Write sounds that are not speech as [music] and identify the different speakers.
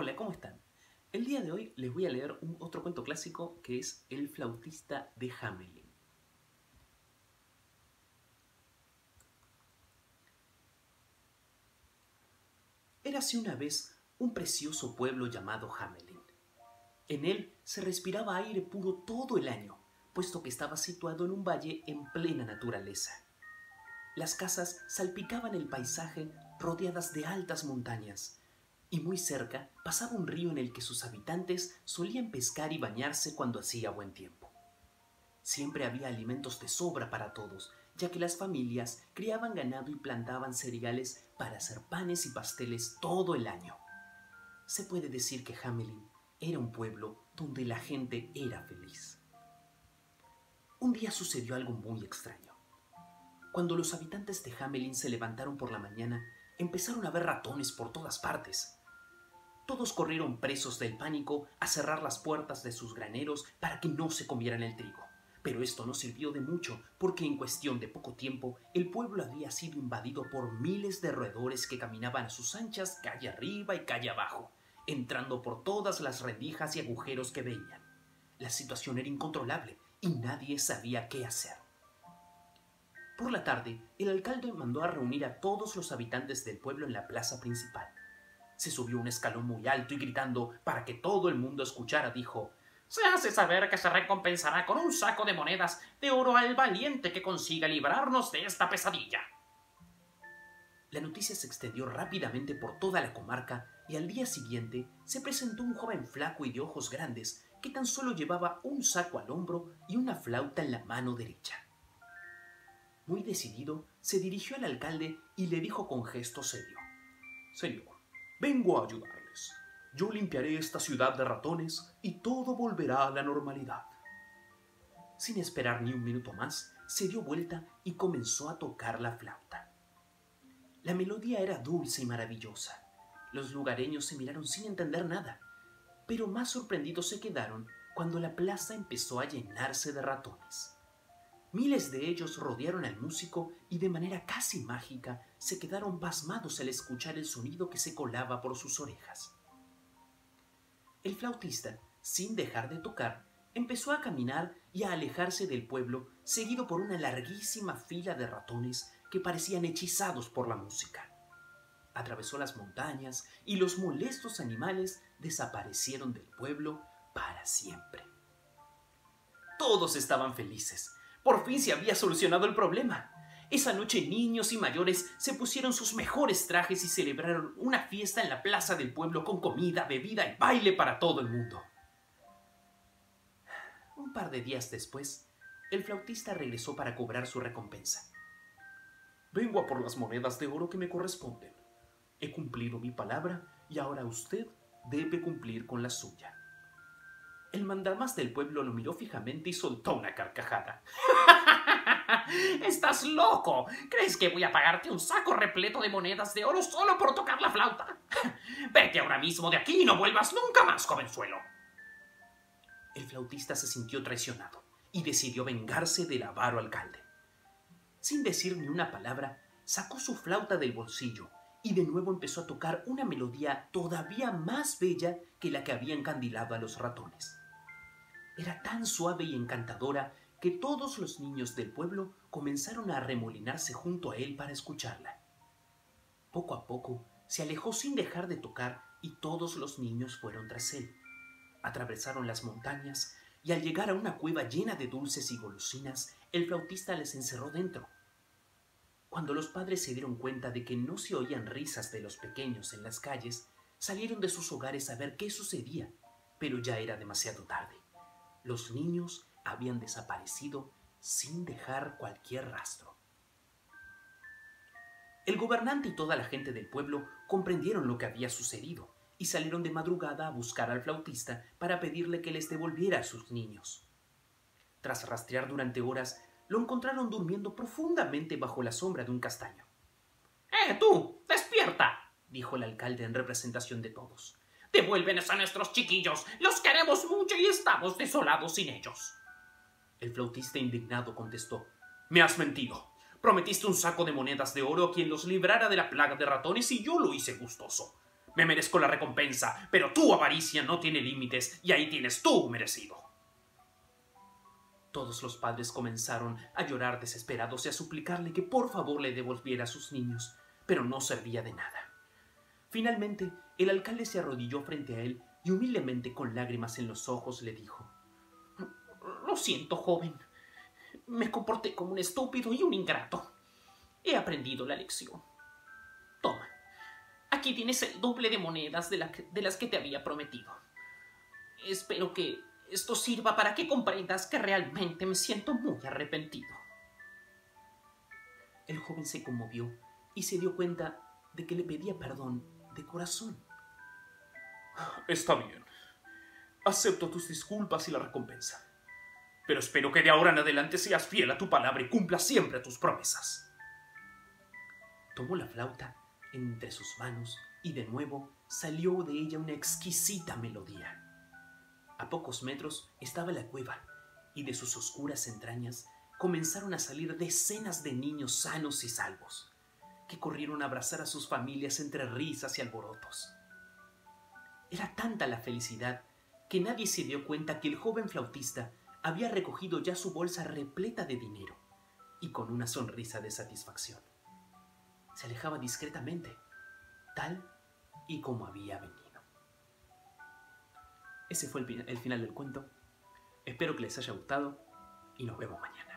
Speaker 1: Hola, ¿cómo están? El día de hoy les voy a leer un otro cuento clásico que es El flautista de Hamelin. Érase una vez un precioso pueblo llamado Hamelin. En él se respiraba aire puro todo el año, puesto que estaba situado en un valle en plena naturaleza. Las casas salpicaban el paisaje rodeadas de altas montañas, y muy cerca pasaba un río en el que sus habitantes solían pescar y bañarse cuando hacía buen tiempo. Siempre había alimentos de sobra para todos, ya que las familias criaban ganado y plantaban cereales para hacer panes y pasteles todo el año. Se puede decir que Hamelin era un pueblo donde la gente era feliz. Un día sucedió algo muy extraño. Cuando los habitantes de Hamelin se levantaron por la mañana, empezaron a ver ratones por todas partes. Todos corrieron presos del pánico a cerrar las puertas de sus graneros para que no se comieran el trigo. Pero esto no sirvió de mucho, porque en cuestión de poco tiempo el pueblo había sido invadido por miles de roedores que caminaban a sus anchas calle arriba y calle abajo, entrando por todas las rendijas y agujeros que veían. La situación era incontrolable y nadie sabía qué hacer. Por la tarde, el alcalde mandó a reunir a todos los habitantes del pueblo en la plaza principal se subió un escalón muy alto y gritando para que todo el mundo escuchara, dijo Se hace saber que se recompensará con un saco de monedas de oro al valiente que consiga librarnos de esta pesadilla. La noticia se extendió rápidamente por toda la comarca y al día siguiente se presentó un joven flaco y de ojos grandes que tan solo llevaba un saco al hombro y una flauta en la mano derecha. Muy decidido, se dirigió al alcalde y le dijo con gesto serio Señor, Vengo a ayudarles. Yo limpiaré esta ciudad de ratones y todo volverá a la normalidad. Sin esperar ni un minuto más, se dio vuelta y comenzó a tocar la flauta. La melodía era dulce y maravillosa. Los lugareños se miraron sin entender nada, pero más sorprendidos se quedaron cuando la plaza empezó a llenarse de ratones. Miles de ellos rodearon al músico y de manera casi mágica se quedaron pasmados al escuchar el sonido que se colaba por sus orejas. El flautista, sin dejar de tocar, empezó a caminar y a alejarse del pueblo, seguido por una larguísima fila de ratones que parecían hechizados por la música. Atravesó las montañas y los molestos animales desaparecieron del pueblo para siempre. Todos estaban felices, por fin se había solucionado el problema. Esa noche niños y mayores se pusieron sus mejores trajes y celebraron una fiesta en la plaza del pueblo con comida, bebida y baile para todo el mundo. Un par de días después, el flautista regresó para cobrar su recompensa. Vengo a por las monedas de oro que me corresponden. He cumplido mi palabra y ahora usted debe cumplir con la suya. El mandamás del pueblo lo miró fijamente y soltó una carcajada. [laughs] ¡Estás loco! ¿Crees que voy a pagarte un saco repleto de monedas de oro solo por tocar la flauta? [laughs] Vete ahora mismo de aquí y no vuelvas nunca más, jovenzuelo. El flautista se sintió traicionado y decidió vengarse del avaro alcalde. Sin decir ni una palabra, sacó su flauta del bolsillo y de nuevo empezó a tocar una melodía todavía más bella que la que había encandilado a los ratones. Era tan suave y encantadora que todos los niños del pueblo comenzaron a arremolinarse junto a él para escucharla. Poco a poco se alejó sin dejar de tocar y todos los niños fueron tras él. Atravesaron las montañas y al llegar a una cueva llena de dulces y golosinas, el flautista les encerró dentro. Cuando los padres se dieron cuenta de que no se oían risas de los pequeños en las calles, salieron de sus hogares a ver qué sucedía, pero ya era demasiado tarde. Los niños habían desaparecido sin dejar cualquier rastro. El gobernante y toda la gente del pueblo comprendieron lo que había sucedido y salieron de madrugada a buscar al flautista para pedirle que les devolviera a sus niños. Tras rastrear durante horas, lo encontraron durmiendo profundamente bajo la sombra de un castaño. ¡Eh, tú! ¡Despierta! dijo el alcalde en representación de todos. Devuélvenos a nuestros chiquillos. Los queremos mucho y estamos desolados sin ellos. El flautista indignado contestó. Me has mentido. Prometiste un saco de monedas de oro a quien los librara de la plaga de ratones y yo lo hice gustoso. Me merezco la recompensa, pero tu avaricia no tiene límites y ahí tienes tú merecido. Todos los padres comenzaron a llorar desesperados y a suplicarle que por favor le devolviera a sus niños, pero no servía de nada. Finalmente, el alcalde se arrodilló frente a él y humildemente con lágrimas en los ojos le dijo Lo siento, joven. Me comporté como un estúpido y un ingrato. He aprendido la lección. Toma, aquí tienes el doble de monedas de, las que te había prometido. Espero que esto sirva para que comprendas que realmente me siento muy arrepentido. El joven se conmovió y se dio cuenta de que le pedía perdón corazón. Está bien. Acepto tus disculpas y la recompensa. Pero espero que de ahora en adelante seas fiel a tu palabra y cumplas siempre tus promesas. Tomó la flauta entre sus manos y de nuevo salió de ella una exquisita melodía. A pocos metros estaba la cueva y de sus oscuras entrañas comenzaron a salir decenas de niños sanos y salvos, que corrieron a abrazar a sus familias entre risas y alborotos. Era tanta la felicidad que nadie se dio cuenta que el joven flautista había recogido ya su bolsa repleta de dinero y con una sonrisa de satisfacción. Se alejaba discretamente, tal y como había venido. Ese fue el, final del cuento. Espero que les haya gustado y nos vemos mañana.